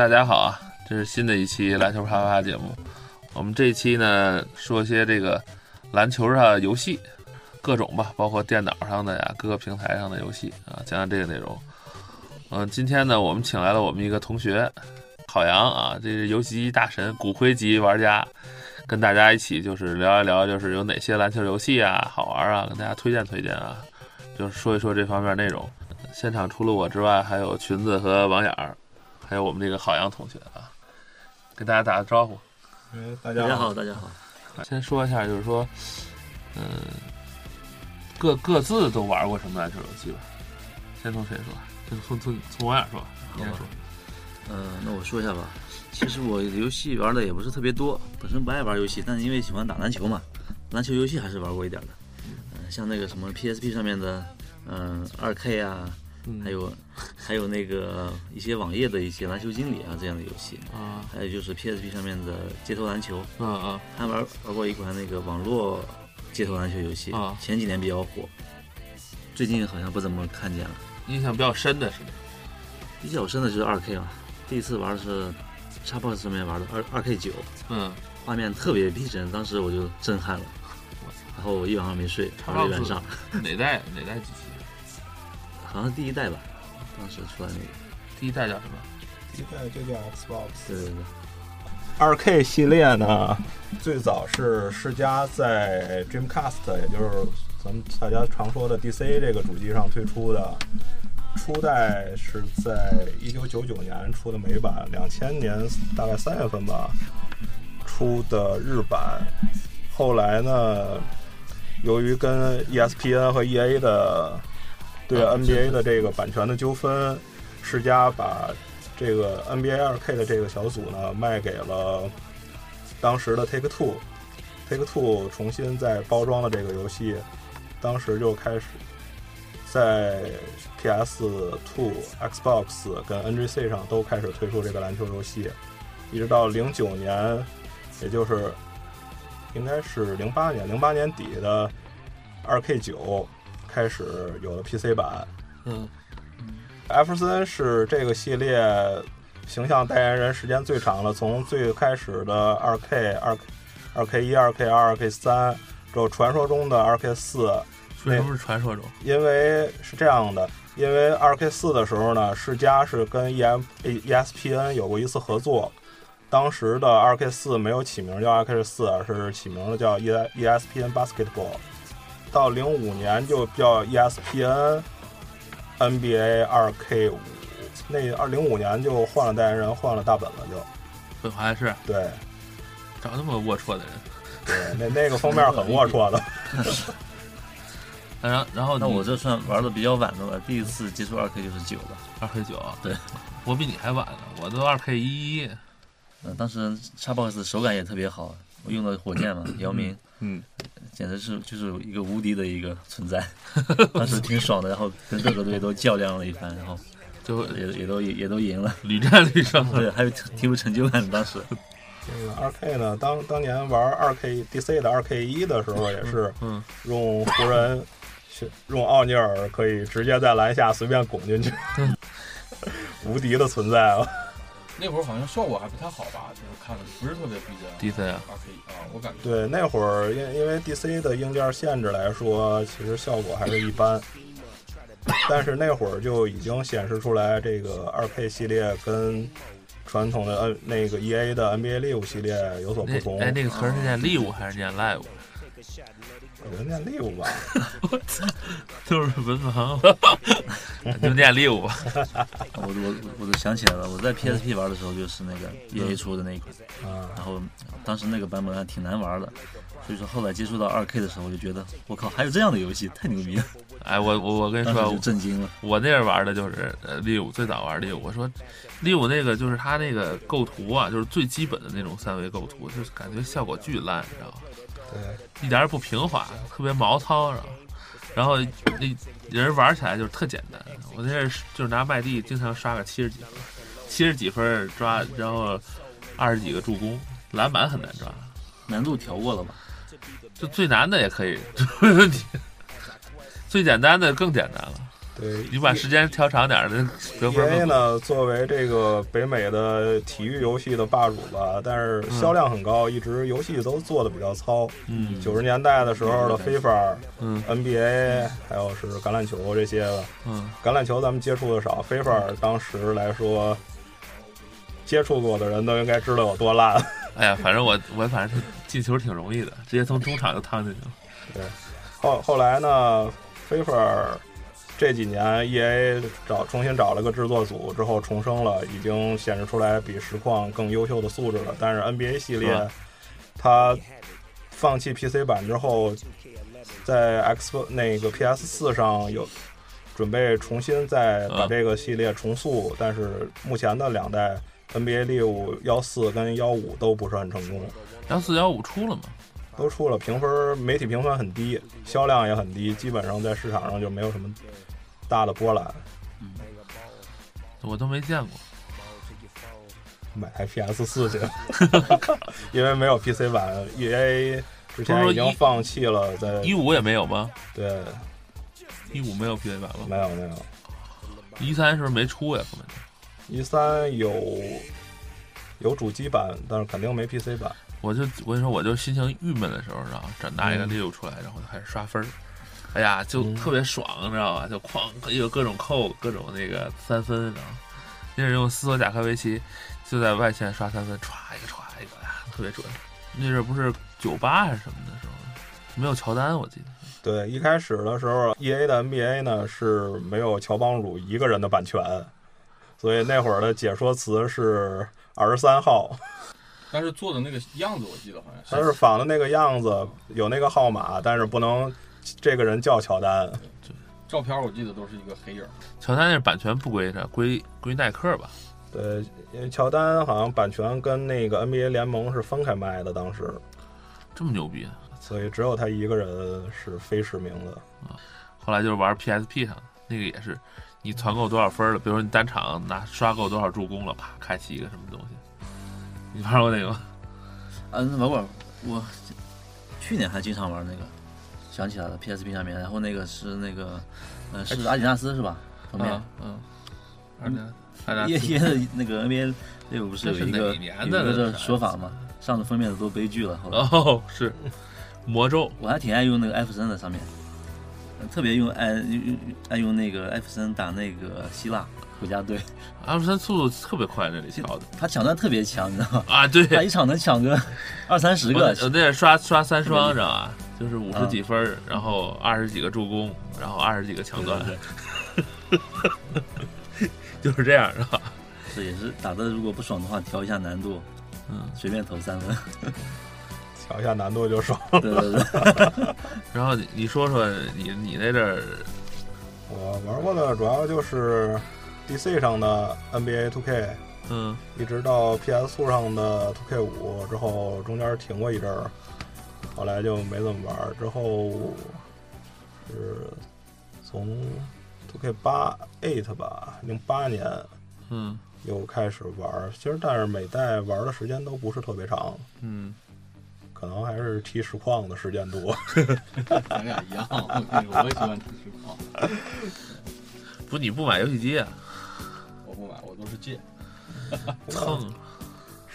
大家好啊，这是新的一期篮球啪啪啪节目。我们这一期呢，说一些这个篮球上游戏各种吧，包括电脑上的呀，各个平台上的游戏啊，讲讲这个内容。嗯，今天呢，我们请来了我们一个同学郝阳啊，这是游戏机大神、骨灰级玩家，跟大家一起就是聊一聊，就是有哪些篮球游戏啊好玩啊，跟大家推荐推荐啊，就是说一说这方面内容。现场除了我之外，还有裙子和王眼儿，还有我们这个郝阳同学啊，跟大家打个招呼。哎，大家好，大家好。先说一下，就是说，嗯，各各自都玩过什么篮球游戏吧？先从谁说？先从从从我俩说。先说。嗯，那我说一下吧。其实我游戏玩的也不是特别多，本身不爱玩游戏，但是因为喜欢打篮球嘛，篮球游戏还是玩过一点的。嗯，像那个什么 PSP 上面的，嗯，二 K 啊。还有，还有那个一些网页的一些篮球经理啊这样的游戏。啊，还有就是 PSP 上面的街头篮球，啊啊，还玩玩过一款那个网络街头篮球游戏啊，前几年比较火，最近好像不怎么看见了。印象比较深的是，比较深的就是二 K 了，第一次玩的是 Xbox 上面玩的二二 K 九，嗯，画面特别逼真，当时我就震撼了，然后我一晚上没睡，玩了一晚上。哪代哪代机器？好像第一代吧，当时出来那个第一代叫什么？第一代就叫 Xbox。对对对。二 K 系列呢，最早是世嘉在 Dreamcast，也就是咱们大家常说的 DC 这个主机上推出的。初代是在一九九九年出的美版，两千年大概三月份吧出的日版。后来呢，由于跟 ESPN 和 EA 的对 NBA 的这个版权的纠纷，世嘉把这个 NBA 2K 的这个小组呢卖给了当时的 Take Two，Take Two 重新再包装了这个游戏，当时就开始在 PS Two、Xbox 跟 NGC 上都开始推出这个篮球游戏，一直到零九年，也就是应该是零八年，零八年底的 2K 九。开始有了 PC 版，嗯，艾弗森是这个系列形象代言人时间最长的，从最开始的二 K 二二 K 一、二 K 二、二 K 三，之后传说中的二 K 四，为什么是传说中？因为是这样的，因为二 K 四的时候呢，世嘉是跟 E M ESPN 有过一次合作，当时的二 K 四没有起名叫二 K 四，而是起名了叫 E ESPN Basketball。到零五年就叫 ESPN NBA 二 K 五，那二零五年就换了代言人，换了大本了，就，本还是对，找那么龌龊的人，对，那那个封面很龌龊的。然后，然后那我这算玩的比较晚的了，第一次接触二 K 就是九了，二 K 九，对，我比你还晚呢，我都二 K 一。嗯，当时 Xbox 手感也特别好，我用的火箭嘛，姚明，嗯。简直是就是一个无敌的一个存在，当时挺爽的，然后跟各个队都较量了一番，然后最后也也都也都赢了，屡战屡胜，对，还有挺有成就感的。当时这个二 K 呢，当当年玩二 K DC 的二 K 一的时候，也是用湖人用奥尼尔可以直接在篮下随便拱进去，无敌的存在啊。那会儿好像效果还不太好吧，就是看的不是特别逼真。DC 啊，二 K 啊，我感觉。对，那会儿因因为 DC 的硬件限制来说，其实效果还是一般。但是那会儿就已经显示出来，这个二 K 系列跟传统的 N 那个 EA 的 NBA Live 系列有所不同。哎，那个词是念 Live 还是念 Live？我就念 Live 吧。我操，就是文盲，就念 Live 吧。我我我都想起来了，我在 PSP 玩的时候就是那个 EA 出的那一款，然后当时那个版本还挺难玩的，所以说后来接触到二 K 的时候，我就觉得我靠，还有这样的游戏，太牛逼了！哎，我我我跟你说，我震惊了。我那阵玩的就是呃 Live，最早玩 Live，我说 Live 那个就是它那个构图啊，就是最基本的那种三维构图，就是感觉效果巨烂，你知道吗？对，一点也不平滑，特别毛糙，然后那人玩起来就是特简单。我那是就是拿麦蒂经常刷个七十几分，七十几分抓，然后二十几个助攻，篮板很难抓。难度调过了吗？就最难的也可以，没问题。最简单的更简单了。对，你把时间调长点儿，那得分 E A 呢，作为这个北美的体育游戏的霸主吧，但是销量很高，一直游戏都做的比较糙。嗯九十年代的时候的 FIFA、嗯 NBA，还有是橄榄球这些的。嗯橄榄球咱们接触的少，FIFA 当时来说，接触过的人都应该知道有多烂。哎呀，反正我我反正进球挺容易的，直接从中场就趟进去了。对后后来呢，FIFA 这几年 EA 找重新找了个制作组之后重生了，已经显示出来比实况更优秀的素质了。但是 NBA 系列它放弃 PC 版之后，在 X 那个 PS 四上有准备重新再把嗯这个系列重塑，但是目前的两代 NBA Live 幺四跟幺五都不是很成功。幺四幺五出了吗？都出了，评分媒体评分很低，销量也很低，基本上在市场上就没有什么大的波澜。我都没见过。买台 PS 四去，因为没有 PC 版，EA 之前已经放弃了在一五也没有吗？对一五没有 PC 版吗？没有没有一三是不是没出呀？根本就。一三有有主机版，但是肯定没 PC 版。我就我跟你说，我就心情郁闷的时候，知道吗？这拿一个嗯六出来，然后就开始刷分儿。哎呀，就嗯特别爽，你知道吧？就哐有各种扣，各种那个三分，你知道吗？那是用斯托贾科维奇就在外线刷三分，歘一个歘一个，呀，特别准。那阵儿不是九八还是什么的时候，没有乔丹，我记得。对，一开始的时候，EA 的 NBA 呢是没有乔帮主一个人的版权，所以那会儿的解说词是二十三号。但是做的那个样子，我记得好像他是仿的那个样子，有那个号码，但是不能这个人叫乔丹。照片，我记得都是一个黑影。乔丹那版权不归他，归归耐克吧？对，因为乔丹好像版权跟那个 NBA 联盟是分开卖的，当时，这么牛逼。所以只有他一个人是非实名的。啊后来就是玩 PSP 上的那个也是，你团购多少分了？比如说你单场拿刷够多少助攻了，啪开启一个什么东西。你玩过那个吗？嗯，玩过，我去年还经常玩那个，想起来了，PSP 上面，然后那个是那个，呃，是阿迪达斯是吧？封面。啊，嗯，二加二加四因因为那个 NBA 那个不是有一个有一个啥说法吗？上次封面的都悲剧了，后来。哦，是魔咒。我还挺爱用那个艾弗森的上面，呃特别用爱用爱用那个艾弗森打那个希腊国家队，阿姆森速度特别快，那里跳的。他抢断特别强，你知道吗？啊，对，他一场能抢个二三十个，那刷刷三双，知道吧？就是五十啊几分儿，然后二十几个助攻，然后二十几个抢断，就是这样，是吧？这也是打的，如果不爽的话，调一下难度，嗯，随便投三分。调一下难度就爽。对对对，然后你你说说你你那阵儿我玩过的主要就是 DC 上的 NBA Two K，嗯一直到 PS 上的 Two K 五之后，中间停过一阵儿，后来就没怎么玩儿。之后是从 2K 八 Eight 吧，零八年嗯又开始玩儿。其实但是每代玩的时间都不是特别长，嗯，可能还是踢实况的时间多。咱俩一样，我也喜欢踢实况，不你不买游戏机啊？我不买，我都是借。蹭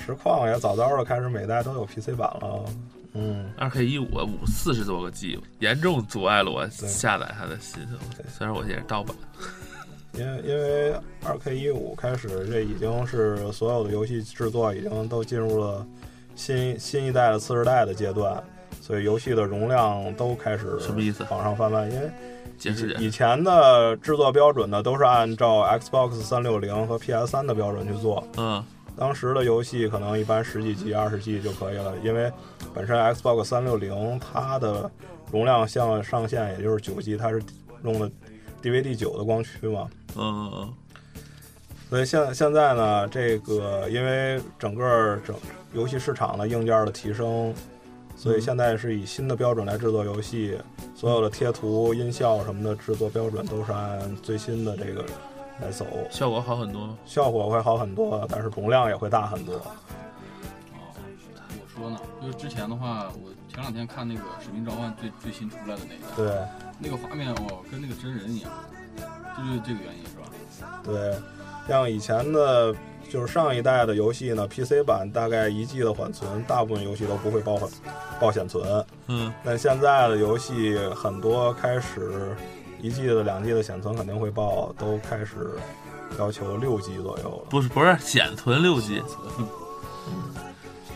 实况也早早的开始每代都有 PC 版了。嗯，二 K 一五五四十多个 G，严重阻碍了我下载它的心思。虽然我也是盗版，因为因为二 K 一五开始，这已经是所有的游戏制作已经都进入了新新一代的次世代的阶段，所以游戏的容量都开始什么意思往上翻番。因为。以前的制作标准呢，都是按照 Xbox 三六零和 PS 三的标准去做。嗯当时的游戏可能一般十几 G、二十 G 就可以了，因为本身 Xbox 三六零它的容量向上限也就是九 G，它是用的 DVD 九的光驱嘛。嗯嗯所以现现在呢，这个因为整个整游戏市场的硬件的提升，所以现在是以新的标准来制作游戏，所有的贴图、音效什么的制作标准都是按最新的这个来走，嗯，效果好很多吗？效果会好很多，但是容量也会大很多。哦，我说呢，就是之前的话，我前两天看那个《使命召唤》最最新出来的那个，对，那个画面哦，跟那个真人一样，就是这个原因是吧？对，像以前的，就是上一代的游戏呢，PC 版大概一 G 的缓存，大部分游戏都不会报缓报显存。嗯，但现在的游戏很多开始一 G 的、两 G 的显存肯定会报，都开始要求六 G 左右了。不是不是显存六 G，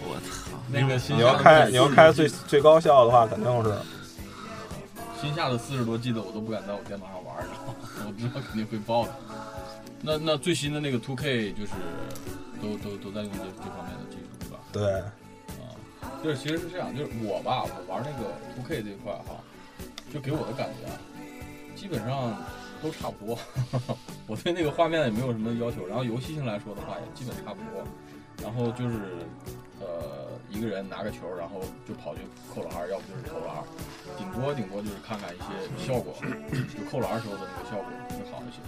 我操，那个新你要开你要开最最高效的话，肯定是新下的四十多 G 的我都不敢在我电脑上玩儿？我知道肯定会爆的。那那最新的那个 Two K 就是都都都在用这这方面的技术，对吧？对，啊，就是其实是这样，就是我吧，我玩那个 2K 这一块哈，就给我的感觉啊，基本上都差不多。我对那个画面也没有什么要求，然后游戏性来说的话也基本差不多。然后就是呃一个人拿个球，然后就跑去扣篮，要不就是投篮，顶多顶多就是看看一些效果，就扣篮时候的那个效果会好一些。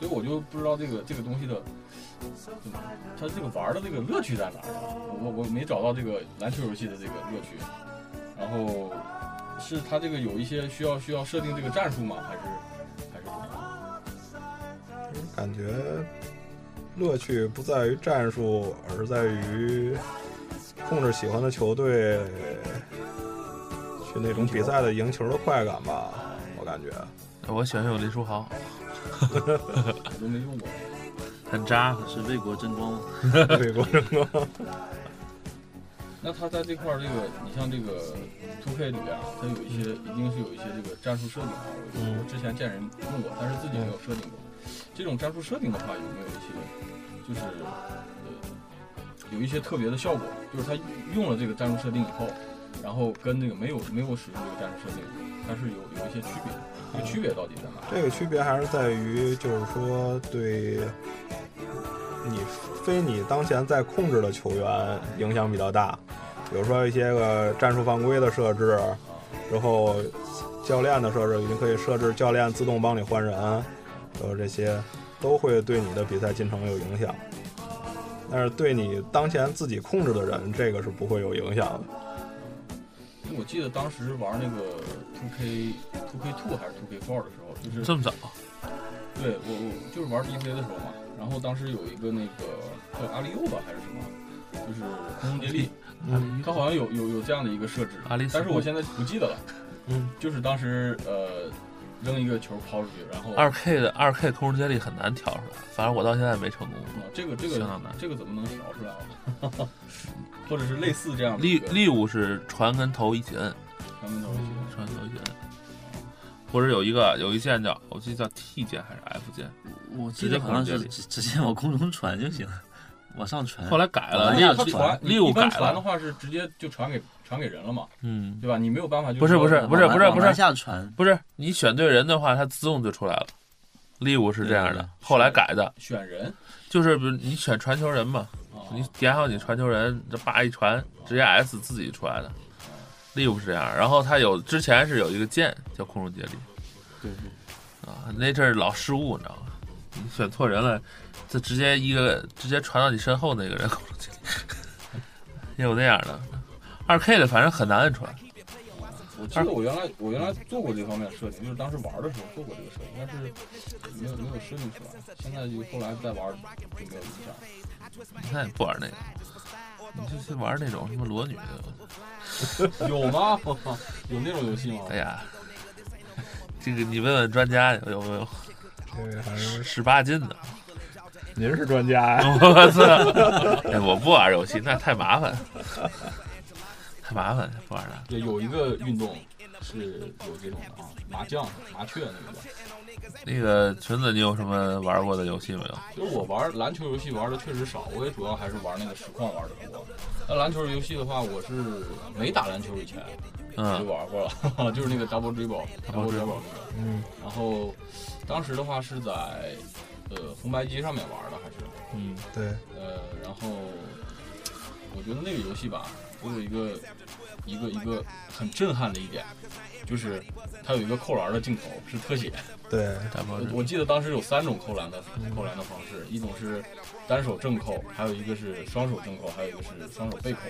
所以我就不知道这个这个东西的，怎么它这个玩的这个乐趣在哪儿呢？我我我没找到这个篮球游戏的这个乐趣。然后是他这个有一些需要需要设定这个战术吗？还是还是怎么样？感觉乐趣不在于战术，而在于控制喜欢的球队去那种比赛的赢球的快感吧。我感觉，我喜欢用林书豪，我都没用过。很渣。是为国争光吗？为国人吗？那他在这块儿，这个你像这个 2K 里边啊，它有一些一定是有一些这个战术设定啊。我嗯我之前见人用过，但是自己没有设定过。这种战术设定的话，有没有一些就是呃有一些特别的效果？就是他用了这个战术设定以后，然后跟那个没有没有使用这个战术设定，它是有有一些区别的。这个区别到底在哪？这个区别还是在于，就是说对你非你当前在控制的球员影响比较大。比如说一些个战术犯规的设置，然后教练的设置，你可以设置教练自动帮你换人，然后这些都会对你的比赛进程有影响。但是对你当前自己控制的人，这个是不会有影响的。我记得当时玩那个 2K Two K Two 还是 Two K Four 的时候，就是这么早？对我我就是玩 DC 的时候嘛，然后当时有一个那个叫阿里欧吧还是什么，就是空中接力，嗯。它好像有有有这样的一个设置，但是我现在不记得了，嗯，就是当时呃扔一个球抛出去，然后二 K 的二 K 空中接力很难调出来，反正我到现在没成功。啊这个这个相当难。这个怎么能调出来啊？或者是类似这样的利利物是传跟头一起摁，咱们都是传跟头一起摁，或者有一个有一键叫我记得叫 T 键还是 F 键，我记得好像是直接直直接往空中传就行了，往上传。后来改了，往利利下传一般传的，话是直接就传给传给人了嘛，嗯，对吧？你没有办法就不是不是不是不是往篮下传，不是你选对人的话，它自动就出来了。利物是这样的后来改的，选人。就是比如你选传球人嘛，啊，你点好你传球人，这叭一传，直接 S 自己出来的。利物是这样，然后它有之前是有一个键叫空中接力对对。啊，那阵儿老失误，你知道吗？你选错人了，就直接一个直接传到你身后那个人 空中接力，也有那样的。二 K 的反正很难摁出来，我记得我原来我原来做过这方面的设计，就是当时玩的时候做过这个设计，但是没有没有设计出来。现在就后来再玩就没有印象。现在也不玩那个，你就是玩那种什么裸女的。有吗？有那种游戏吗？哎呀，这个你问问专家有没有这个还是十八禁的？您是专家呀？我操！哎，我不玩游戏，那太麻烦，太麻烦，不玩了。对，有一个运动是有这种的啊，麻将、麻雀那个叫。那个裙子，你有什么玩过的游戏没有？就是我玩篮球游戏玩的确实少，我也主要还是玩那个实况玩的多。那篮球游戏的话，我是没打篮球以前就嗯，玩过了，就是那个 Double Dribble、Double Dribble 那个。嗯，然后当时的话是在呃红白机上面玩的，还是嗯，对，呃，然后我觉得那个游戏吧，我有一个一个一个很震撼的一点，就是它有一个扣篮的镜头是特写。对，我我记得当时有三种扣篮的扣篮的方式，一种是单手正扣，还有一个是双手正扣，还有一个是双手背扣，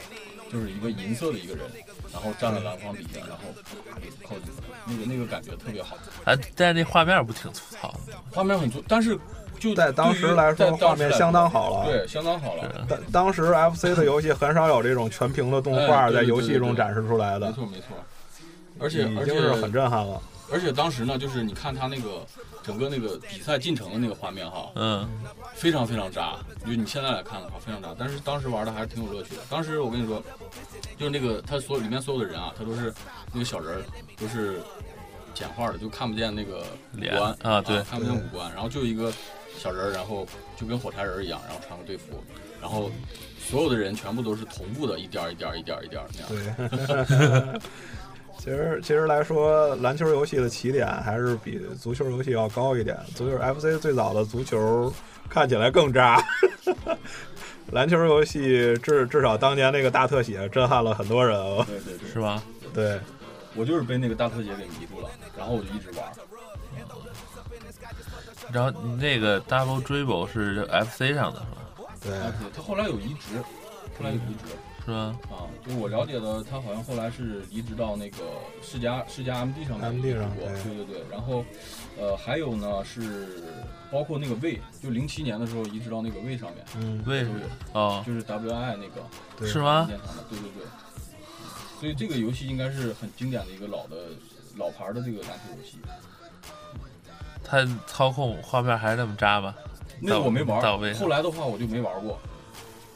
就是一个银色的一个人，然后站在篮筐底下，然后啪给扣进去，那个那个感觉特别好。哎，但是那画面不挺粗糙的？画面很粗，但是就在当时来说，画面相当好了。对，相当好了。当当时 FC 的游戏很少有这种全屏的动画在游戏中展示出来的。没错没错，而且已经是很震撼了。而且当时呢，就是你看他那个整个那个比赛进程的那个画面哈，嗯，非常非常渣。就你现在来看的话，非常渣。但是当时玩的还是挺有乐趣的。当时我跟你说，就是那个他所里面所有的人啊，他都是那个小人，都是简化的，就看不见那个五官啊，对，看不见五官。然后就一个小人儿，然后就跟火柴人一样，然后穿个队服，然后所有的人全部都是同步的，一点一点一点一点那样。对。其实，其实来说，篮球游戏的起点还是比足球游戏要高一点。足球 FC 最早的足球看起来更渣，篮球游戏至至少当年那个大特写震撼了很多人哦。对对对，是吧？对，我就是被那个大特写给迷住了，然后我就一直玩。然后你那个 Double Dribble 是 FC 上的是吧？对，他后来有移植，后来有移植。是吗？啊，就我了解的，他好像后来是移植到那个世嘉世嘉 MD 上面，MD 上过，对对对。然后，呃，还有呢是包括那个 W，就零七年的时候移植到那个 W 上面，嗯，W 哦，就是 WI 那个，是吗？对对对。所以这个游戏应该是很经典的一个老的老牌的这个篮球游戏。它操控画面还是那么渣吗？那个我没玩，后来的话我就没玩过。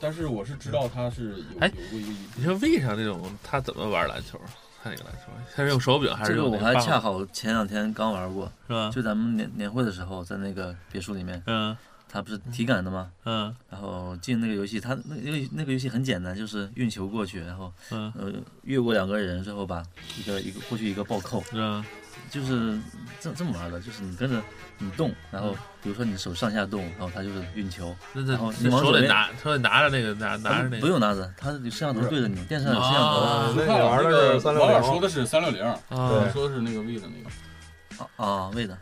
但是我是知道他是有哎，有过一个。你说为啥那种他怎么玩篮球？看那个篮球，他是用手柄还是用？这个我还恰好前两天刚玩过，是吧？就咱们年年会的时候，在那个别墅里面，嗯，他不是体感的吗？嗯，然后进那个游戏，他那那个那个游戏很简单，就是运球过去，然后嗯呃越过两个人之后吧一个一个过去一个暴扣，嗯，就是这这么玩的，就是你跟着。你动，然后比如说你手上下动，然后他就是运球，然后你往手里拿，手里拿着那个拿拿着那个，不用拿着，他摄像头对着你，电视上有摄像头。那个玩的是三六零，说的是三六零，对，说的是那个 V 的那个。啊啊，V 的，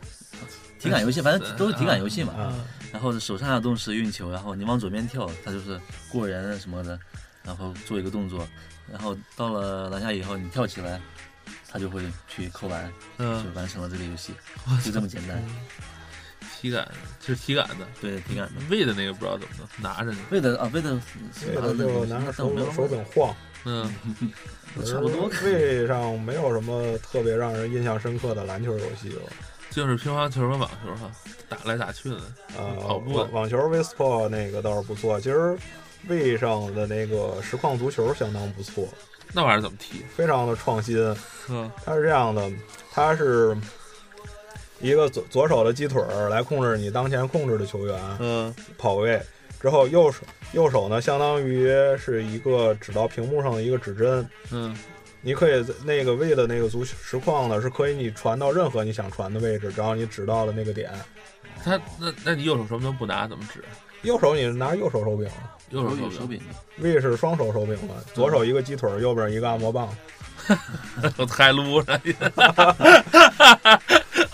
体感游戏，反正都是体感游戏嘛。然后手上下动是运球，然后你往左边跳，他就是过人什么的，然后做一个动作，然后到了篮下以后你跳起来。他就会去扣篮，嗯，就完成了这个游戏，就这么简单。体感是体感的，对，体感的。喂的那个不知道怎么拿着呢？喂的啊，喂的，喂的就拿着手手柄晃，嗯，差不多。喂上没有什么特别让人印象深刻的篮球游戏了，就是乒乓球和网球哈，打来打去的。啊，跑步网球 v s p o 那个倒是不错，其实喂上的那个实况足球相当不错。那玩意儿怎么踢？非常的创新。嗯，它是这样的，它是一个左左手的鸡腿儿来控制你当前控制的球员，嗯，跑位之后右手右手呢，相当于是一个指到屏幕上的一个指针，嗯，你可以那个位的那个足实况呢，是可以你传到任何你想传的位置，只要你指到了那个点。他那那你右手什么都不拿，怎么指？右手你拿右手手柄。右手手柄，V 是双手手柄嘛，左手一个鸡腿，右边一个按摩棒，我太撸了。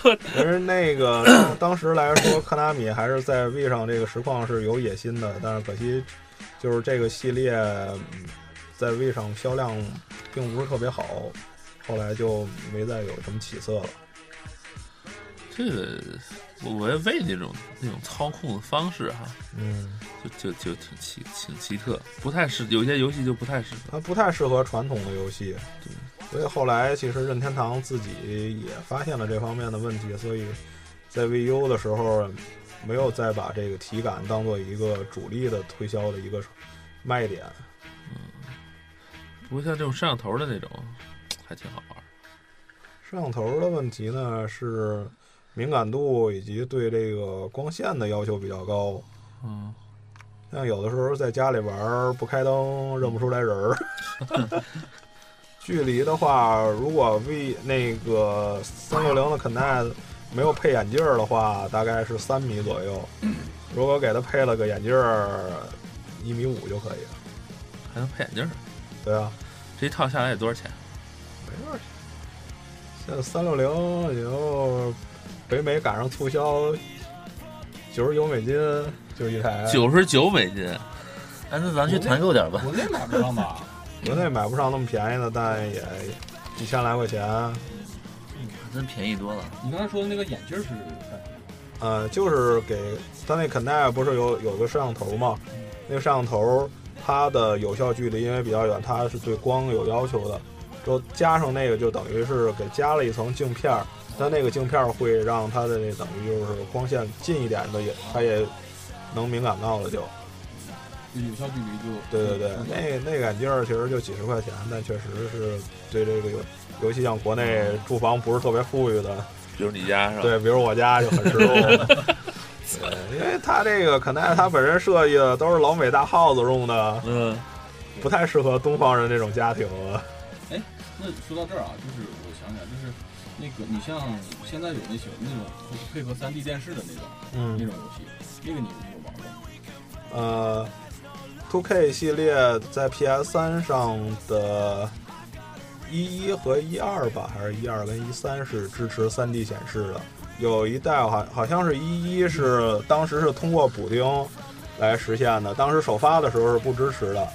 其实那个 当时来说，科纳米还是在 V 上这个实况是有野心的，但是可惜就是这个系列在 V 上销量并不是特别好，后来就没再有什么起色了。这个。我也为那种那种操控的方式哈，嗯，就就就挺奇挺奇特，不太适，有些游戏就不太适合，它不太适合传统的游戏。对，所以后来其实任天堂自己也发现了这方面的问题，所以在 VU 的时候没有再把这个体感当做一个主力的推销的一个卖点。嗯，不过像这种摄像头的那种还挺好玩。摄像头的问题呢是。敏感度以及对这个光线的要求比较高，嗯，像有的时候在家里玩不开灯认不出来人儿。距离的话，如果 V 那个三六零的 Connect 没有配眼镜的话，大概是三米左右。如果给他配了个眼镜，一米五就可以了。还能配眼镜？对啊，这一套下来得多少钱？没多少钱，现在三六零也就北美赶上促销，九十九美金就一台，九十九美金，哎，那咱去团购点吧。国内买不上吧？国内买不上那么便宜的，但也一千来块钱。嗯真便宜多了。你刚才说的那个眼镜是干什么？呃，就是给它那 Connect 不是有有个摄像头吗？那个摄像头它的有效距离因为比较远，它是对光有要求的。之后加上那个就等于是给加了一层镜片儿，但那个镜片儿会让它的那等于就是光线近一点的也它也能敏感到了就。就有效距离就对对对，那那个眼镜儿其实就几十块钱，但确实是对这个游尤其像国内住房不是特别富裕的，比如你家是吧？对，比如我家就很 实用。因为它这个可能它本身设计的都是老美大耗子用的，嗯，不太适合东方人这种家庭。哎那说到这儿啊，就是那个你像现在有那些那种配合 3D 电视的那种嗯那嗯，种游戏，那个你有没有玩过？呃，2K 系列在 PS 三上的一一和一二吧，还是一二跟一三是支持 3D 显示的。有一代好好像是一一是当时是通过补丁来实现的，当时首发的时候是不支持的。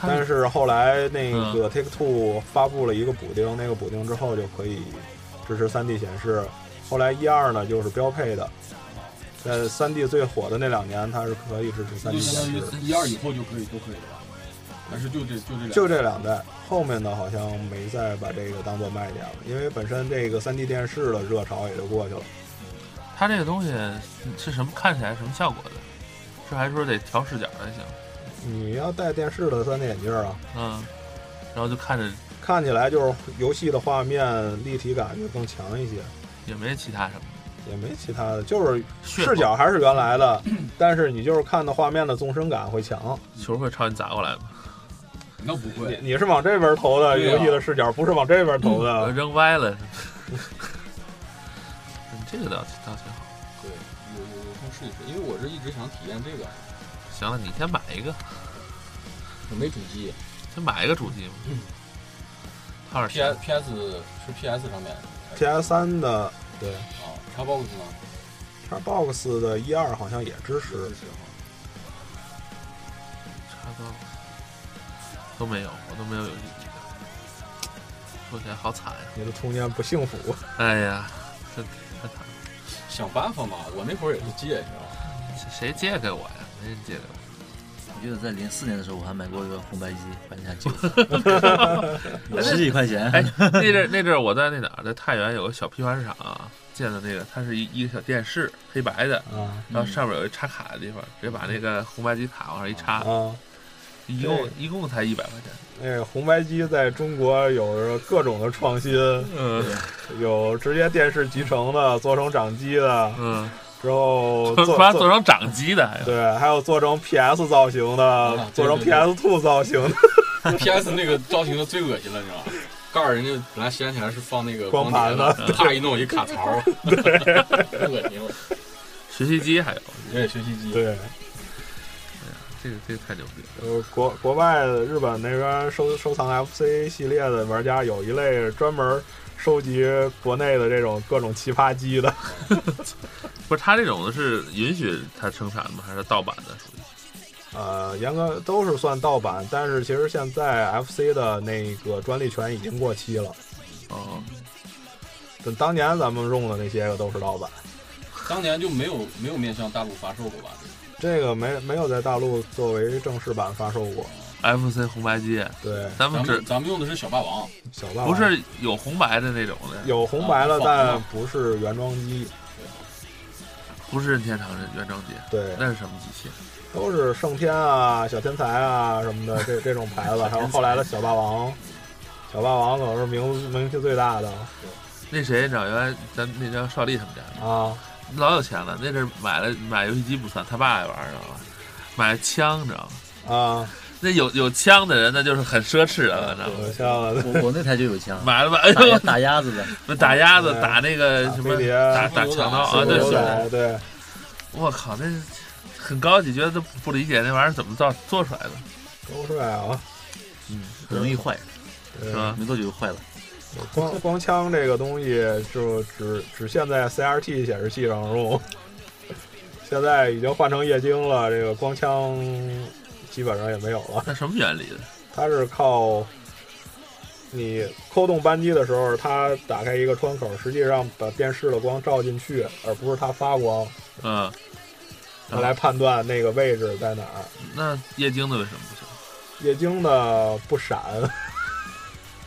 它但是后来那个 Take Two 发布了一个补丁，那个补丁之后就可以支持 3D 显示。后来一二呢就是标配的，在 3D 最火的那两年，它是可以支持那 3D 就相当于显示。一二以后就可以都可以了吧？还是就这就这两就这两代，后面的好像没再把这个当做卖点了，因为本身这个 3D 电视的热潮也就过去了。它这个东西是什么？看起来什么效果的？这还说得调视角才行？你要戴电视的 3D 眼镜啊，嗯，然后就看着看起来就是游戏的画面立体感就更强一些，也没其他什么也没其他的，就是视角还是原来的，但是你就是看到画面的纵深感会强。球会朝你砸过来吗？那不会，你是往这边投的，啊游戏的视角不是往这边投我的。扔歪了。嗯这个倒倒挺好。对，有有有空试一试，因为我是一直想体验这个，行了，你先买一个，我没主机先买一个主机嘛。它是 P S P S 是 P S 上面的 PS 三的对哦，Xbox 呢？，Xbox 的一二好像也支持支。持哈。差不多都没有，我都没有游戏机。说起来好惨呀！你的童年不幸福。哎呀，这太惨了。想办法嘛，我那会儿也是借，你知道吗？谁借给我呀？没人借给我。我记得在零四年的时候，我还买过一个红白机，百年九，十几块钱。哎，那阵儿那阵儿我在那哪儿，在太原有个小批发市场、啊，见的那个，它是一一个小电视，黑白的，啊然后上面有一插卡的地方，直接把那个红白机卡往上一插，啊！一共一共才一百块钱。那个红白机在中国有着各种的创新，嗯有直接电视集成的，做成掌机的，嗯，之后做把它做做成掌机的还有。对，还有做成 PS 造型的，啊做成 PS Two 造型的，P S 那个造型的最恶心了，你知道吗？盖儿人家本来掀起来是放那个光盘的的，啪一弄一卡槽，太，恶心了。学习机还有，对，学习机，对。这个这个太牛逼了。呃，国国外的日本那边收收藏 FC 系列的玩家有一类专门收集国内的这种各种奇葩机的，不是，它这种的是允许他生产吗？还是盗版的？属于呃，严格都是算盗版，但是其实现在 FC 的那个专利权已经过期了。哦，但当年咱们用的那些个都是盗版，当年就没有没有面向大陆发售过吧？这个没没有在大陆作为正式版发售过。FC 红白机，对，咱们只咱们咱们用的是小霸王，小霸王不是有红白的那种的，有红白的，啊但不是原装机。不是任天堂的原装机，对，那是什么机器？都是圣天啊、小天才啊什么的这这种牌子，还有后来的小霸王。小霸王可能是名名气最大的那谁，你知道原来咱那叫少丽他们家啊，老有钱了，那阵买了买游戏机不算，他爸也玩儿，知道吧？买枪，你知道吗？啊，那有有枪的人，那就是很奢侈的了，知道吗？我像我我那台就有枪，买了吧？哎打鸭呦，打鸭子的，那打鸭子，打那个什么打，打打强盗啊，对对我靠，那很高级，觉得都不理解那玩意儿怎么造做出来的，高帅啊，嗯很容易坏，对是吧？没多久就坏了。光光枪这个东西就只只限在 CRT 显示器上用，现在已经换成液晶了，这个光枪基本上也没有了。它什么原理的？它是靠你扣动扳机的时候，它打开一个窗口，实际上把电视的光照进去，而不是它发光，嗯，它来判断那个位置在哪儿。那液晶的为什么不行？液晶的不闪，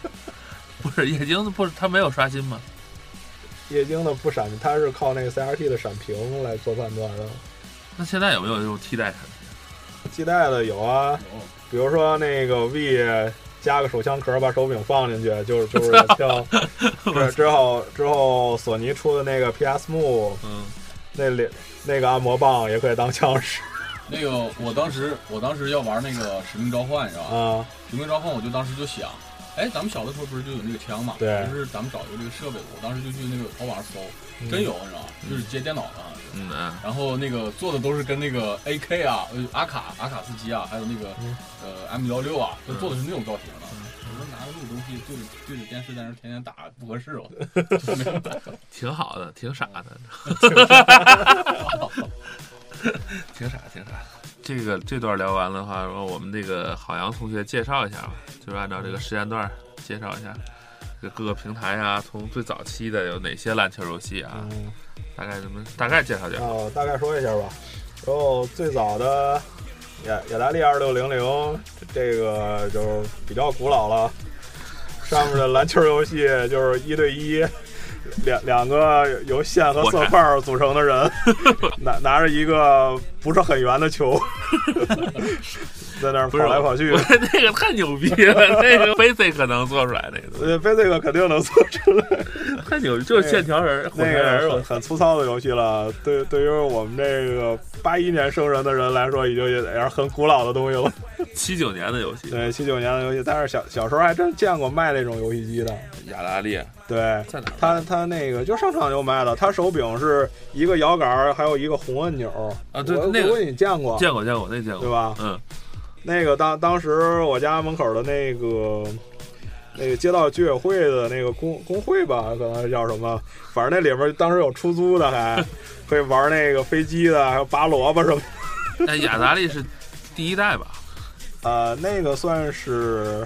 不是液晶的不，它没有刷新吗？液晶的不闪，它是靠那个 CRT 的闪屏来做判断的。那现在有没有这种替代产品？替代的有啊，比如说那个 V 加个手枪壳，把手柄放进去，就是就是 像之之后之后索尼出的那个 PS Move 嗯，那里那个按摩棒也可以当枪使那个我当时我当时要玩那个使命召唤，你知道吧？啊。使命召唤，我就当时就想，哎，咱们小的时候不是就有那个枪嘛？对就是咱们找一个这个设备，我当时就去那个淘宝上搜，嗯真有，你知道吗？就是接电脑的。嗯嗯，然后那个做的都是跟那个 AK 啊、呃阿卡、阿卡斯基啊，还有那个、嗯呃 M 幺六啊，都做的是那种造型的。我说拿着这个东西对着对着电视在那天天打不合适，我就没有打。挺好的，挺傻的，挺傻，挺傻。这个这段聊完的话，然后我们这个郝阳同学介绍一下吧，就是按照这个时间段介绍一下这个各个平台啊，从最早期的有哪些篮球游戏啊，嗯，大概咱们大概介绍介绍。哦大概说一下吧。然后最早的雅雅达利二六零零，这个就比较古老了。上面的篮球游戏 就是一对一，两两个由线和色块组成的人，拿拿着一个不是很圆的球，在那儿跑来跑去。那个太牛逼了，那个 basic 能做出来那个，呃，Basic 肯定能做出来。太牛逼，就是线条人、混那合人个很很粗糙的游戏了，对对于我们这个八一年生人的人来说，已经也是很古老的东西了。七九年的游戏，对，七九年的游戏，但是小小时候还真见过卖那种游戏机的。雅达利对，在哪儿？它它那个就商场就卖了，他手柄是一个摇杆，还有一个红按钮。啊，对，那个我你见过，见过见过，那见过，对吧？嗯，那个当当时我家门口的那个那个街道居委会的那个工工会吧，可能叫什么，反正那里面当时有出租的，还 会玩那个飞机的，还有拔萝卜什么的。那雅达利是第一代吧？呃，那个算是，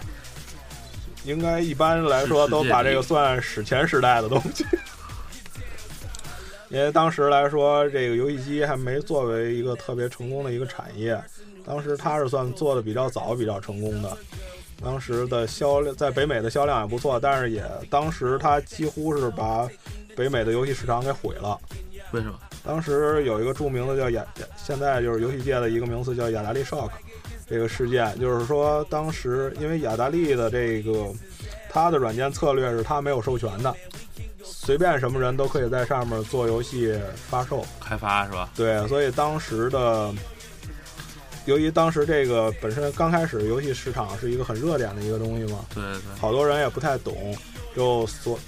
应该一般来说都把这个算史前时代的东西。因为当时来说，这个游戏机还没作为一个特别成功的一个产业，当时它是算做的比较早、比较成功的。当时的销量在北美的销量也不错，但是也当时它几乎是把北美的游戏市场给毁了。为什么？当时有一个著名的叫雅，现在就是游戏界的一个名词叫雅达利 shock 这个事件，就是说当时因为雅达利的这个它的软件策略是它没有授权的，随便什么人都可以在上面做游戏发售。开发是吧？对，所以当时的，由于当时这个本身刚开始游戏市场是一个很热点的一个东西嘛，对对，好多人也不太懂，就所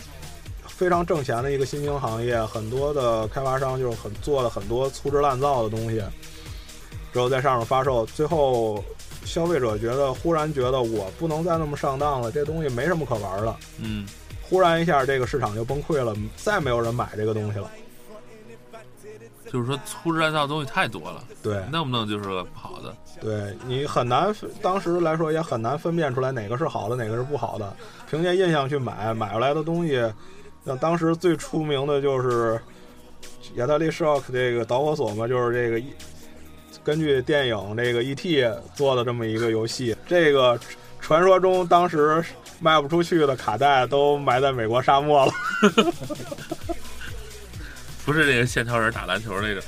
非常挣钱的一个新兴行业，很多的开发商就是很做了很多粗制滥造的东西，之后在上面发售，最后消费者觉得忽然觉得我不能再那么上当了，这东西没什么可玩了，嗯，忽然一下这个市场就崩溃了，再没有人买这个东西了。就是说粗制滥造的东西太多了，对，弄不弄就是个不好的。对你很难，当时来说也很难分辨出来哪个是好的，哪个是不好的。凭借印象去买，买回来的东西，像当时最出名的就是亚特利 Shock 这个导火索嘛，就是这个根据电影这个 E.T. 做的这么一个游戏。这个传说中当时卖不出去的卡带都埋在美国沙漠了。不是那个线条人打篮球那个，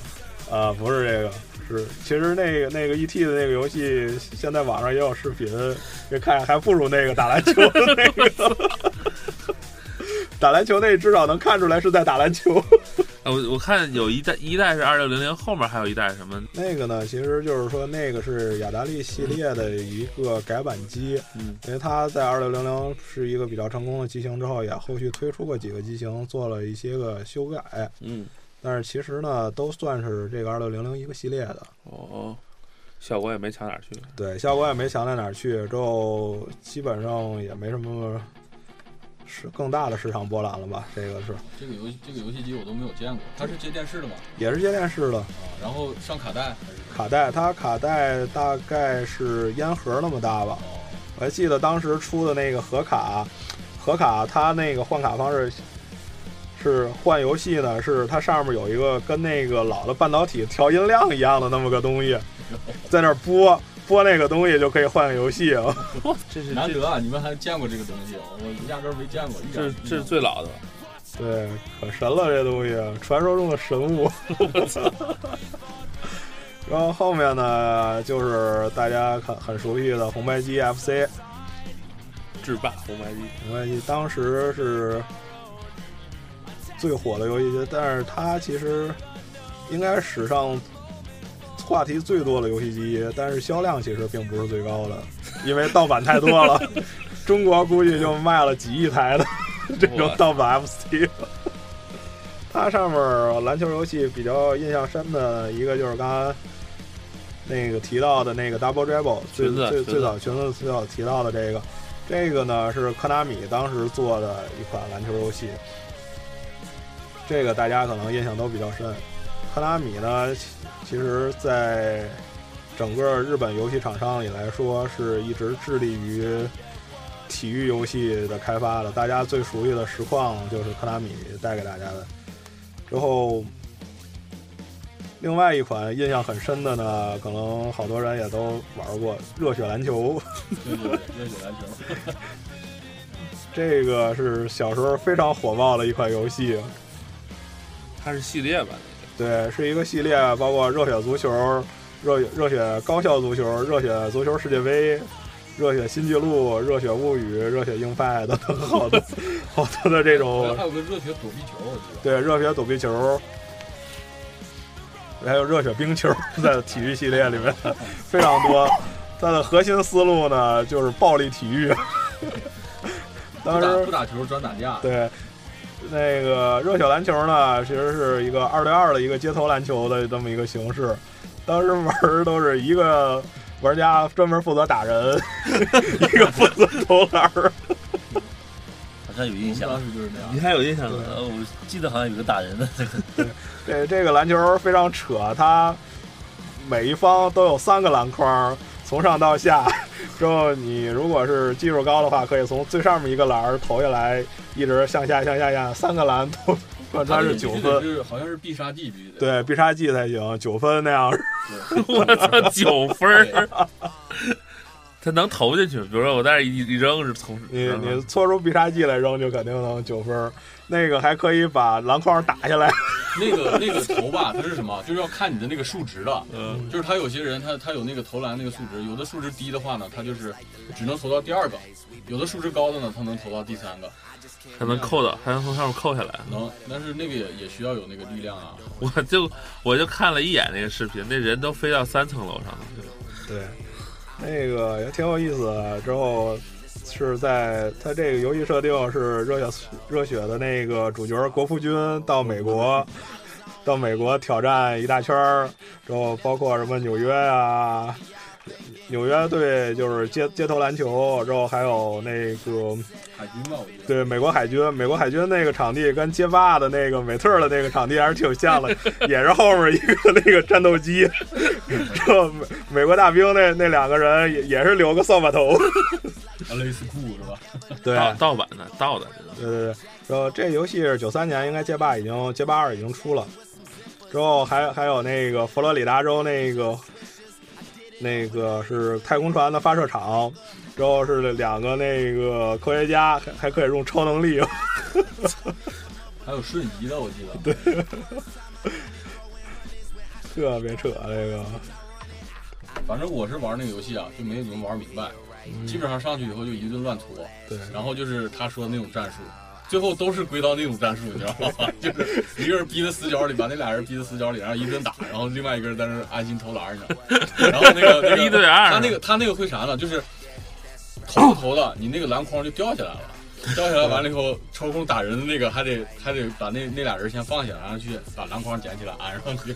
啊，不是这个，是其实那个那个 E.T. 的那个游戏，现在网上也有视频，也看还不如那个打篮球的那个。打篮球那至少能看出来是在打篮球。啊我我看有一代一代是二六零零，后面还有一代什么？那个呢，其实就是说那个是雅达利系列的一个改版机，嗯，因为它在二六零零是一个比较成功的机型之后，也后续推出过几个机型，做了一些个修改。嗯，但是其实呢，都算是这个二六零零一个系列的。哦，效果也没强哪儿去。对，效果也没强在哪儿去，之后基本上也没什么是更大的市场波澜了吧？这个是这个游戏这个游戏机我都没有见过，它是接电视的吗？也是接电视的啊，然后上卡带还是卡带，它卡带大概是烟盒那么大吧。哦，我还记得当时出的那个盒卡，盒卡它那个换卡方式是换游戏呢，是它上面有一个跟那个老的半导体调音量一样的那么个东西，在那儿播播那个东西就可以换个游戏啊。这是难得啊！你们还见过这个东西，我压根儿没见过，这这是最老的吧？对，可神了这东西，传说中的神物。然后后面呢，就是大家很很熟悉的红白机 FC。制霸红白机，红白机当时是最火的游戏机，但是它其实应该史上话题最多的游戏机，但是销量其实并不是最高的，因为盗版太多了。中国估计就卖了几亿台的这种盗版 FC。它上面篮球游戏比较印象深的一个就是刚刚那个提到的那个 Double Dribble，最最最早裙子最早提到的这个，这个呢是科纳米当时做的一款篮球游戏，这个大家可能印象都比较深。科拉米呢，其其实在整个日本游戏厂商里来说，是一直致力于体育游戏的开发的。大家最熟悉的实况就是科拉米带给大家的。之后，另外一款印象很深的呢，可能好多人也都玩过《热血篮球》。对，热血篮球，这个是小时候非常火爆的一款游戏，它是系列吧？对，是一个系列，包括热血足球、热热血高校足球、热血足球世界杯、热血新纪录、热血物语、热血硬派等等好多 好多的这种还有个热血躲避球，我记得。对热血躲避球，还有热血冰球，在体育系列里面非常多。它的核心思路呢，就是暴力体育。当时不打不打球专打架，对，那个热血篮球呢，其实是一个二对二的一个街头篮球的这么一个形式。当时玩儿都是一个玩家专门负责打人，一个负责投篮儿。好像有印象当。时就是那样你。还有印象呢？对呃，我记得好像有个打人的这个，这这个篮球非常扯，它每一方都有三个篮筐，从上到下。之后你如果是技术高的话，可以从最上面一个篮儿投下来，一直向下向下向下，三个篮投，它是九分。是好像是必杀技必须得。对，必杀技才行，九分那样。我操，九分儿！他能投进去？比如说我在这一一扔是从你你搓出必杀技来扔，就肯定能九分儿。那个还可以把篮筐打下来。那个那个投吧，它是什么？就是要看你的那个数值的。嗯，就是他有些人他他有那个投篮那个数值，有的数值低的话呢，他就是只能投到第二个；有的数值高的呢，他能投到第三个。还能扣的，还能从上面扣下来。能，但是那个也也需要有那个力量啊。我就我就看了一眼那个视频，那人都飞到三层楼上了。对，那个也挺有意思的。之后是在它这个游戏设定是热血热血的那个主角国服君到美国，到美国挑战一大圈儿，之后包括什么纽约啊。纽约队就是街街头篮球，之后还有那个海军吧。对美国海军，美国海军那个场地跟街霸的那个美特的那个场地还是挺像的，也是后面一个那个战斗机，之后美美国大兵那那两个人也也是留个扫把头，啊，类似酷是吧？对盗盗版的，盗的。对对对，然后这游戏是九三年，应该街霸已经街霸二已经出了，之后还还有那个佛罗里达州那个那个是太空船的发射场，之后是两个那个科学家还还可以用超能力，还有瞬移的，我记得。对。特别扯这个。反正我是玩那个游戏啊，就没怎么玩明白，基本上上去以后就一顿乱搓，对，然后就是他说的那种战术，最后都是归到那种战术，你知道吗？就是一个人逼在死角里，把那俩人逼在死角里，然后一顿打，然后另外一个人在那安心投篮，你知道吗？然后那个那个 一对二他那个他那个会啥呢？就是投不投的，你那个篮筐就掉下来了。掉下来完了以后，抽空打人的那个还得还得把那那俩人先放下，然后去把篮筐捡起来安上去。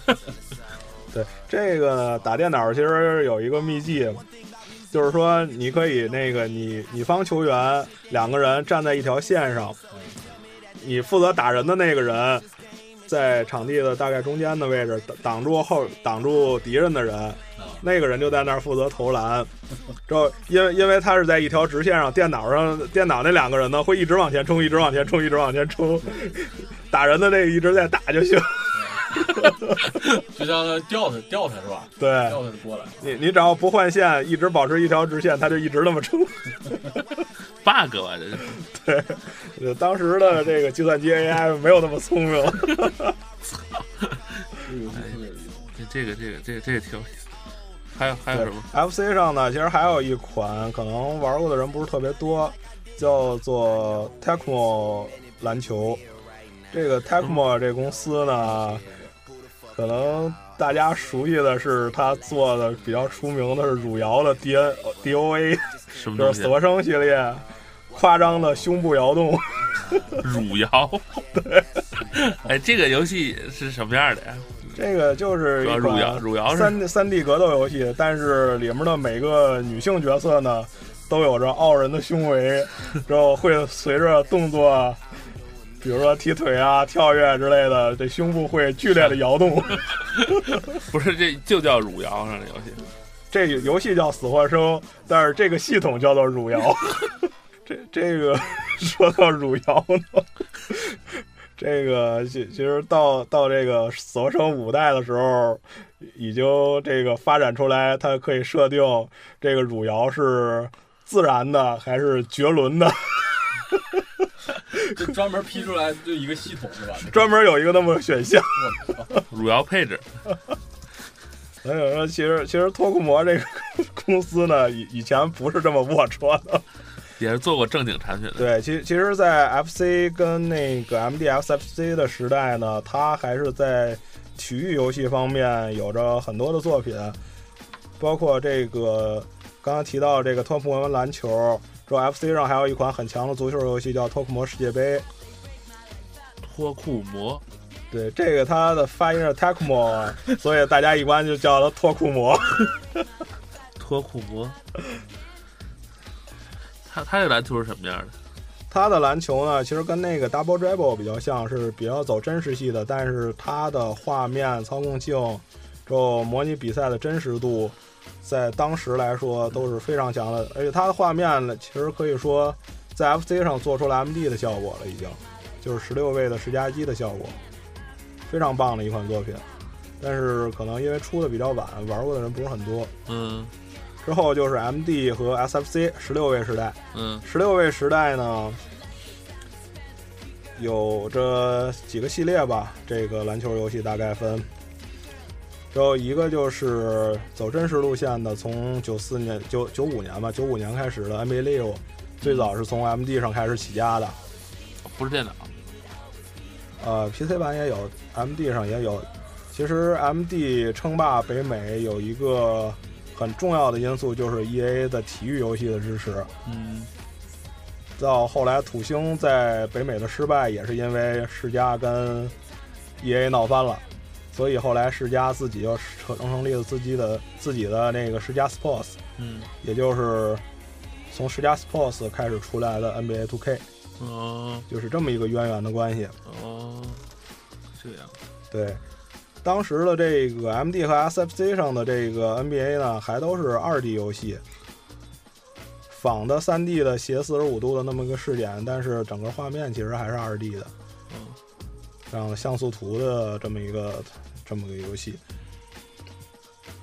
对这个打电脑其实有一个秘籍，就是说你可以那个你你方球员两个人站在一条线上，你负责打人的那个人在场地的大概中间的位置挡挡住后挡住敌人的人，那个人就在那儿负责投篮。之后因为因为他是在一条直线上，电脑上电脑那两个人呢会一直往前冲，一直往前冲，一直往前冲，打人的那个一直在打就行。就像他吊它吊它是吧？对，吊他就过来。你你只要不换线，一直保持一条直线，它就一直那么冲。bug 吧，这是。对，呃当时的这个计算机 AI 没有那么聪明。这个游戏特别有意思。这个这个这个这个挺有意思。还有还有什么？FC 上呢，其实还有一款可能玩过的人不是特别多，叫做 Tecmo 篮球。这个 Tecmo 这公司呢，可能大家熟悉的是他做的比较出名的是汝窑的 D N DOA，就什么东西？是死活生系列，夸张的胸部摇动。汝窑。对。哎，这个游戏是什么样的呀？这个就是一窑，款汝窑是三三 D 格斗游戏，但是里面的每个女性角色呢，都有着傲人的胸围，然后会随着动作，比如说踢腿啊、跳跃之类的，这胸部会剧烈的摇动。不是这就叫汝窑上的游戏？这游戏叫死或生，但是这个系统叫做汝窑。这这个说到汝窑呢，这个其其实到到这个死或生五代的时候，已经这个发展出来，它可以设定这个汝窑是自然的还是绝伦的，这专门批出来就一个系统是吧？专门有一个那么个选项。汝窑配置。所以说，其实其实托库摩这个公司呢，以以前不是这么龌龊的。也是做过正经产品的。对，其其实，在 FC 跟那个 MDSFC 的时代呢，它还是在体育游戏方面有着很多的作品，包括这个刚刚提到这个托库摩篮球，之后 FC 上还有一款很强的足球游戏叫托库摩世界杯。托库摩，对，这个它的发音是 Tecmo，所以大家一般就叫它托库摩。托库摩。它它这篮球是什么样的？它的篮球呢，其实跟那个 Double Dribble 比较像，是比较走真实系的，但是它的画面、操控性，之后模拟比赛的真实度，在当时来说都是非常强的。而且它的画面呢，其实可以说在 FC 上做出了 MD 的效果了，已经就是十六位的十加机的效果，非常棒的一款作品。但是可能因为出的比较晚，玩过的人不是很多。嗯之后就是 MD 和 SFC 十六位时代。嗯十六位时代呢，有着几个系列吧。这个篮球游戏大概分，然后一个就是走真实路线的，从九四年、九九五年吧，九五年开始的 NBA Live，最早是从 MD 上开始起家的。不是电脑。呃，PC 版也有，MD 上也有。其实 MD 称霸北美有一个很重要的因素，就是 EA 的体育游戏的支持。嗯到后来，土星在北美的失败，也是因为世嘉跟 EA 闹翻了，所以后来世嘉自己又成成立了自己的自己的那个世嘉 Sports，嗯也就是从世嘉 Sports 开始出来的 NBA 2K，哦就是这么一个渊源的关系。哦，这样。对，当时的这个 MD 和 SFC 上的这个 NBA 呢，还都是二 D 游戏，仿的三 D 的斜四十五度的那么一个视点，但是整个画面其实还是二 D 的，嗯这样像素图的这么一个这么个游戏。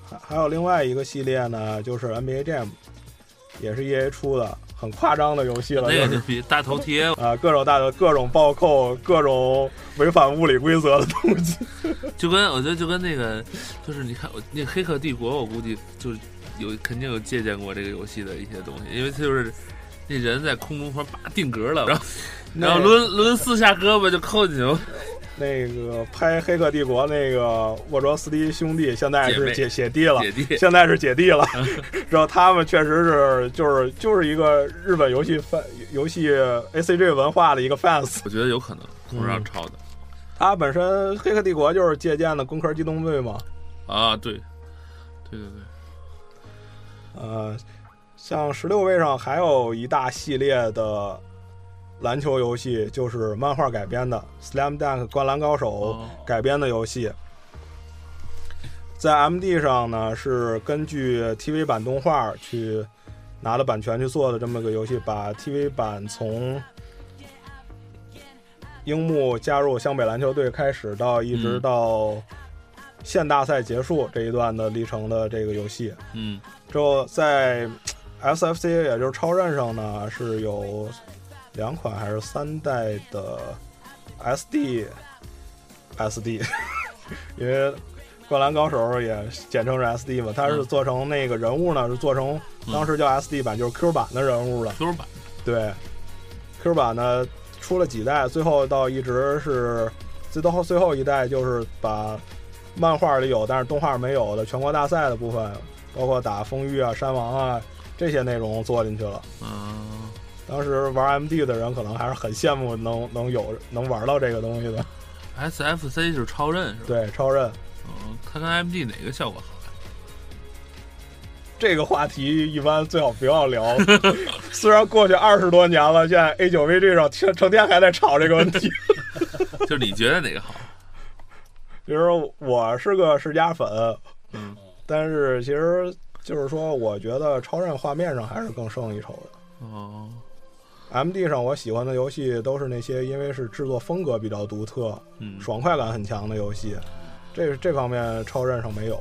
还还有另外一个系列呢，就是 NBA Jam，也是 EA 出的，很夸张的游戏了，就是那个牛逼，大头贴。啊、各种大的各种暴扣，各种违反物理规则的东西。就跟我觉得就跟那个，就是你看我那个《黑客帝国》，我估计就有肯定有借鉴过这个游戏的一些东西，因为它就是那人在空中突然叭定格了，然后然后抡抡四下胳膊就扣进去了。那个拍《黑客帝国》那个沃卓斯基兄弟，现在是姐姐弟了，姐弟，现在是姐弟了。然后他们确实是就是就是一个日本游戏 fan 游戏 ACG 文化的一个 fans。我觉得有可能同嗯样抄的、他本身《黑客帝国》就是借鉴的《攻壳机动队》嘛，啊，对，对对对，呃，像十六位上还有一大系列的篮球游戏，就是漫画改编的《Slam Dunk》灌篮高手哦改编的游戏。在 MD 上呢，是根据 TV 版动画去拿了版权去做的这么个游戏，把 TV 版从樱木加入湘北篮球队开始到一直嗯到县大赛结束这一段的历程的这个游戏。嗯之后在 SFC 也就是超任上呢是有两款还是三代的 SD SD，因为灌篮高手也简称是 SD 嘛，它是嗯做成那个人物呢是做成当时叫 SD 版，就是 Q 版的人物了。，Q 版对，Q 版呢出了几代，最后到一直是最到最后一代就是把漫画里有但是动画没有的全国大赛的部分，包括打风玉啊、山王啊这些内容做进去了。嗯，当时玩 MD 的人可能还是很羡慕能能有能玩到这个东西的。SFC 就是超任是吧？，对，超任嗯，它跟 MD 哪个效果好？这个话题一般最好不要聊。虽然过去二十多年了，现在 A 九 VG 上天成天还在吵这个问题。就是你觉得哪个好？比如说我是个世嘉粉，嗯，但是其实就是说，我觉得超任画面上还是更胜一筹的。哦，M D 上我喜欢的游戏都是那些因为是制作风格比较独特、嗯，爽快感很强的游戏，这这方面超任上没有。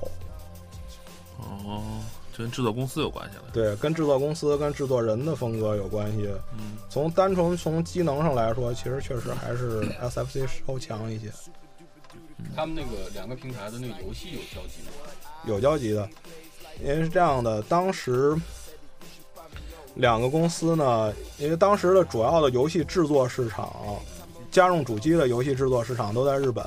哦，这跟制作公司有关系了。对，跟制作公司、跟制作人的风格有关系。嗯，从单纯从机能上来说，其实确实还是 S F C 稍强一些，他们那个两个平台的那个游戏有交集吗？有交集的。因为是这样的，当时两个公司呢，因为当时的主要的游戏制作市场，家用主机的游戏制作市场都在日本。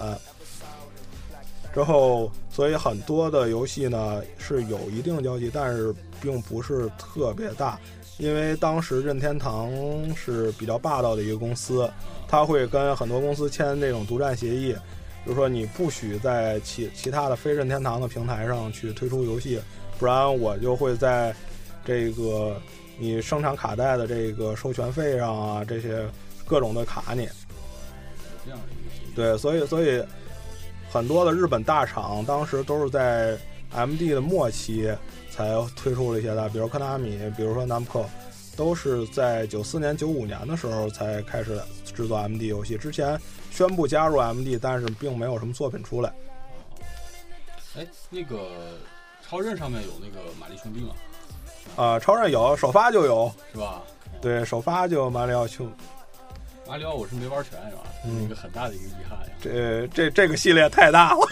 之后，所以很多的游戏呢是有一定交集，但是并不是特别大。因为当时任天堂是比较霸道的一个公司，它会跟很多公司签那种独占协议，比如说你不许在其其他的非任天堂的平台上去推出游戏，不然我就会在这个你生产卡带的这个授权费上啊，这些各种的卡你。对，所以所以很多的日本大厂当时都是在 MD 的末期才推出了一些的，比如科纳米，比如说 Namco，都是在九四年、九五年的时候才开始制作 MD 游戏。之前宣布加入 MD，但是并没有什么作品出来。哎，那个超任上面有那个玛丽兄弟吗？啊、超任有，首发就有，是吧？对，首发就马里奥兄，马里奥我是没玩全，是吧？嗯。一个很大的一个遗憾呀。这这这个系列太大了。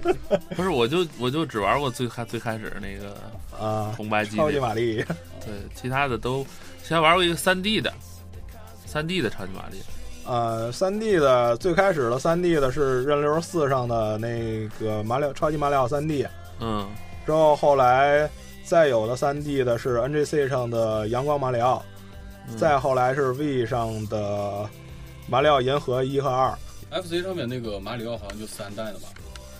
不是，我就我就只玩过最开最开始那个啊！红白机超那个，级玛丽，对，其他的都，其他玩过一个三 D 的，三 D 的超级玛丽，呃，三 D 的最开始的三 D 的是任六十四上的那个马里奥超级马里奥三 D，嗯，之后后来再有的三 D 的是 NGC 上的阳光马里奥，嗯再后来是 V 上的马里奥银河一和二。FC 上面那个马里奥好像就三代的吧？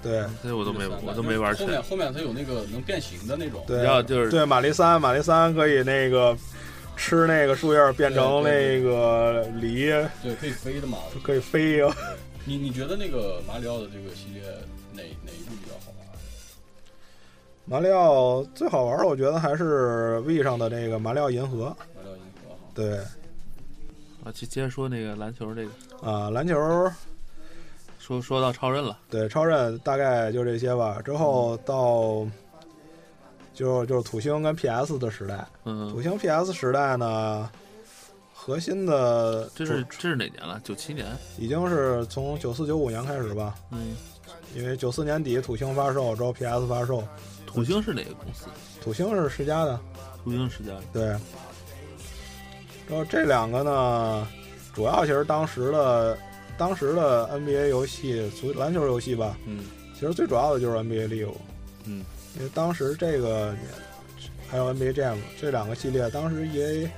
对这我都没我都没玩全后面，后面它有那个能变形的那种。对，要就是对马里三，马里三可以那个吃那个树叶变成那个梨，对，可以飞的嘛。可以飞呀。你你觉得那个马里奥的这个系列哪哪一部比较好玩？马里奥最好玩的，我觉得还是 V 上的那个马里奥银河。马里奥银河。对。啊，接接着说那个篮球这个，啊，篮球说说到超人了，对超任大概就这些吧。之后到就就是土星跟 PS 的时代，嗯。土嗯，星 PS 时代呢，核心的这是这是哪年了？九七年，已经是从九四九五年开始吧，嗯，因为九四年底土星发售，之后 PS 发售，土星是哪个公司？土星是世嘉的，土星世嘉的，对。然后这两个呢，主要其实当时的当时的 NBA 游戏，足篮球游戏吧，嗯其实最主要的就是 NBA Live，嗯，因为当时这个还有 NBA Jam 这两个系列，当时 EA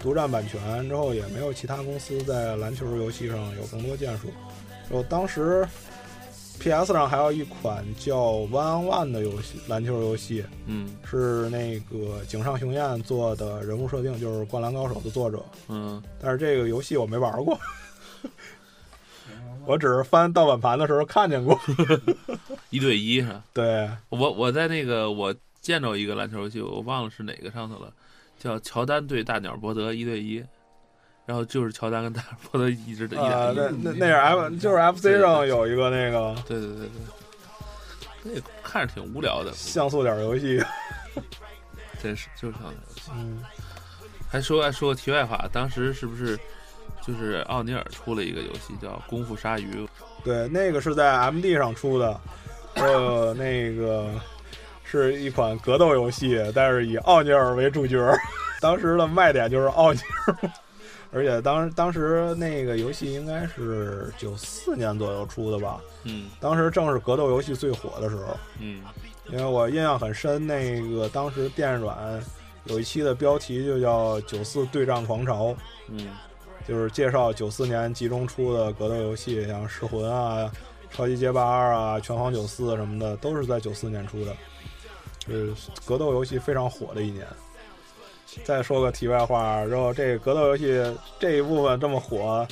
独占版权之后，也没有其他公司在篮球游戏上有更多建树。就当时 PS 上还有一款叫《One on One》的游戏，篮球游戏，嗯是那个井上雄彦做的人物设定，就是《灌篮高手》的作者。嗯，但是这个游戏我没玩过，我只是翻盗版盘的时候看见过。一对一是吧？对，我我在那个我见着一个篮球游戏，我忘了是哪个上头了，叫乔丹对大鸟伯德一对一，然后就是乔丹跟大鸟伯德一直的 一啊、那那那是 F 就是 FC 上有一个那个对对对对，那个看着挺无聊的，像素点游戏。真是就是像素游戏。嗯，还说还说个题外话，当时是不是就是奥尼尔出了一个游戏叫《功夫鲨鱼》？对，那个是在 MD 上出的，呃，那个 是一款格斗游戏，但是以奥尼尔为主角。当时的卖点就是奥尼尔，而且当当时那个游戏应该是九四年左右出的吧，嗯当时正是格斗游戏最火的时候。嗯因为我印象很深，那个当时电软有一期的标题就叫“九四对战狂潮嗯”，就是介绍九四年集中出的格斗游戏，像《噬魂》啊、《超级街霸二》啊、《拳皇九四》什么的，都是在九四年出的，是格斗游戏非常火的一年。再说个题外话，然后这个格斗游戏这一部分这么火，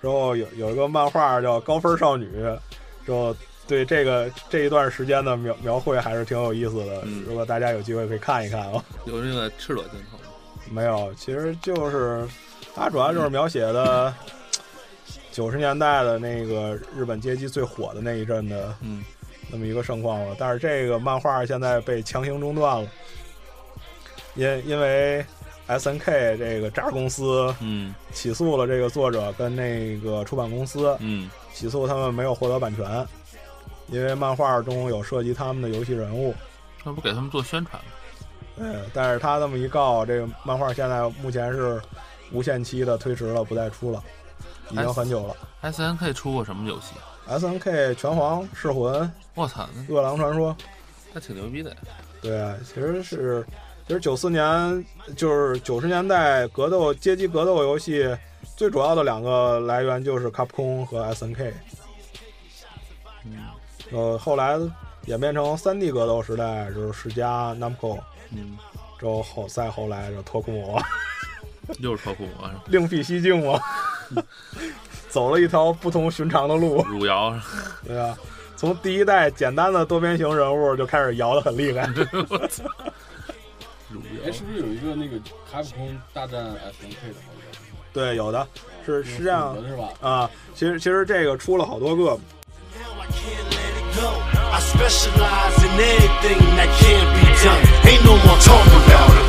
然后有有一个漫画叫《高分少女》，然后对这个这一段时间的描描绘还是挺有意思的。嗯如果大家有机会可以看一看啊。有那个赤裸镜头吗？没有，其实就是它主要就是描写的九十年代的那个日本街机最火的那一阵的嗯那么一个盛况了。但是这个漫画现在被强行中断了，因因为 S N K 这个渣公司嗯起诉了这个作者跟那个出版公司，嗯起诉他们没有获得版权，因为漫画中有涉及他们的游戏人物。那不给他们做宣传吗？嗯，但是他这么一告，这个漫画现在目前是无限期的推迟了，不再出了，已经很久了。S N K 出过什么游戏？S N K 拳皇、噬魂、我操，饿狼传说，那挺牛逼的。对啊，其实是，其实九四年就是九十年代格斗街机格斗游戏最主要的两个来源就是卡普空和 S N K，嗯。呃，后来演变成三 D 格斗时代，就是世嘉、Namco，嗯，之后后再后来就托库摩。又是脱裤魔？另辟蹊径嘛，走了一条不同寻常的路，汝窑 对吧？从第一代简单的多边形人物就开始摇的很厉害，汝哎，是不是有一个那个卡普空大战 S N K 的好像？对，有的是是这样的是吧？啊。其实其实这个出了好多个，Now I can't let it go. I specialize in anything that can't be done. Ain't no more talking about it.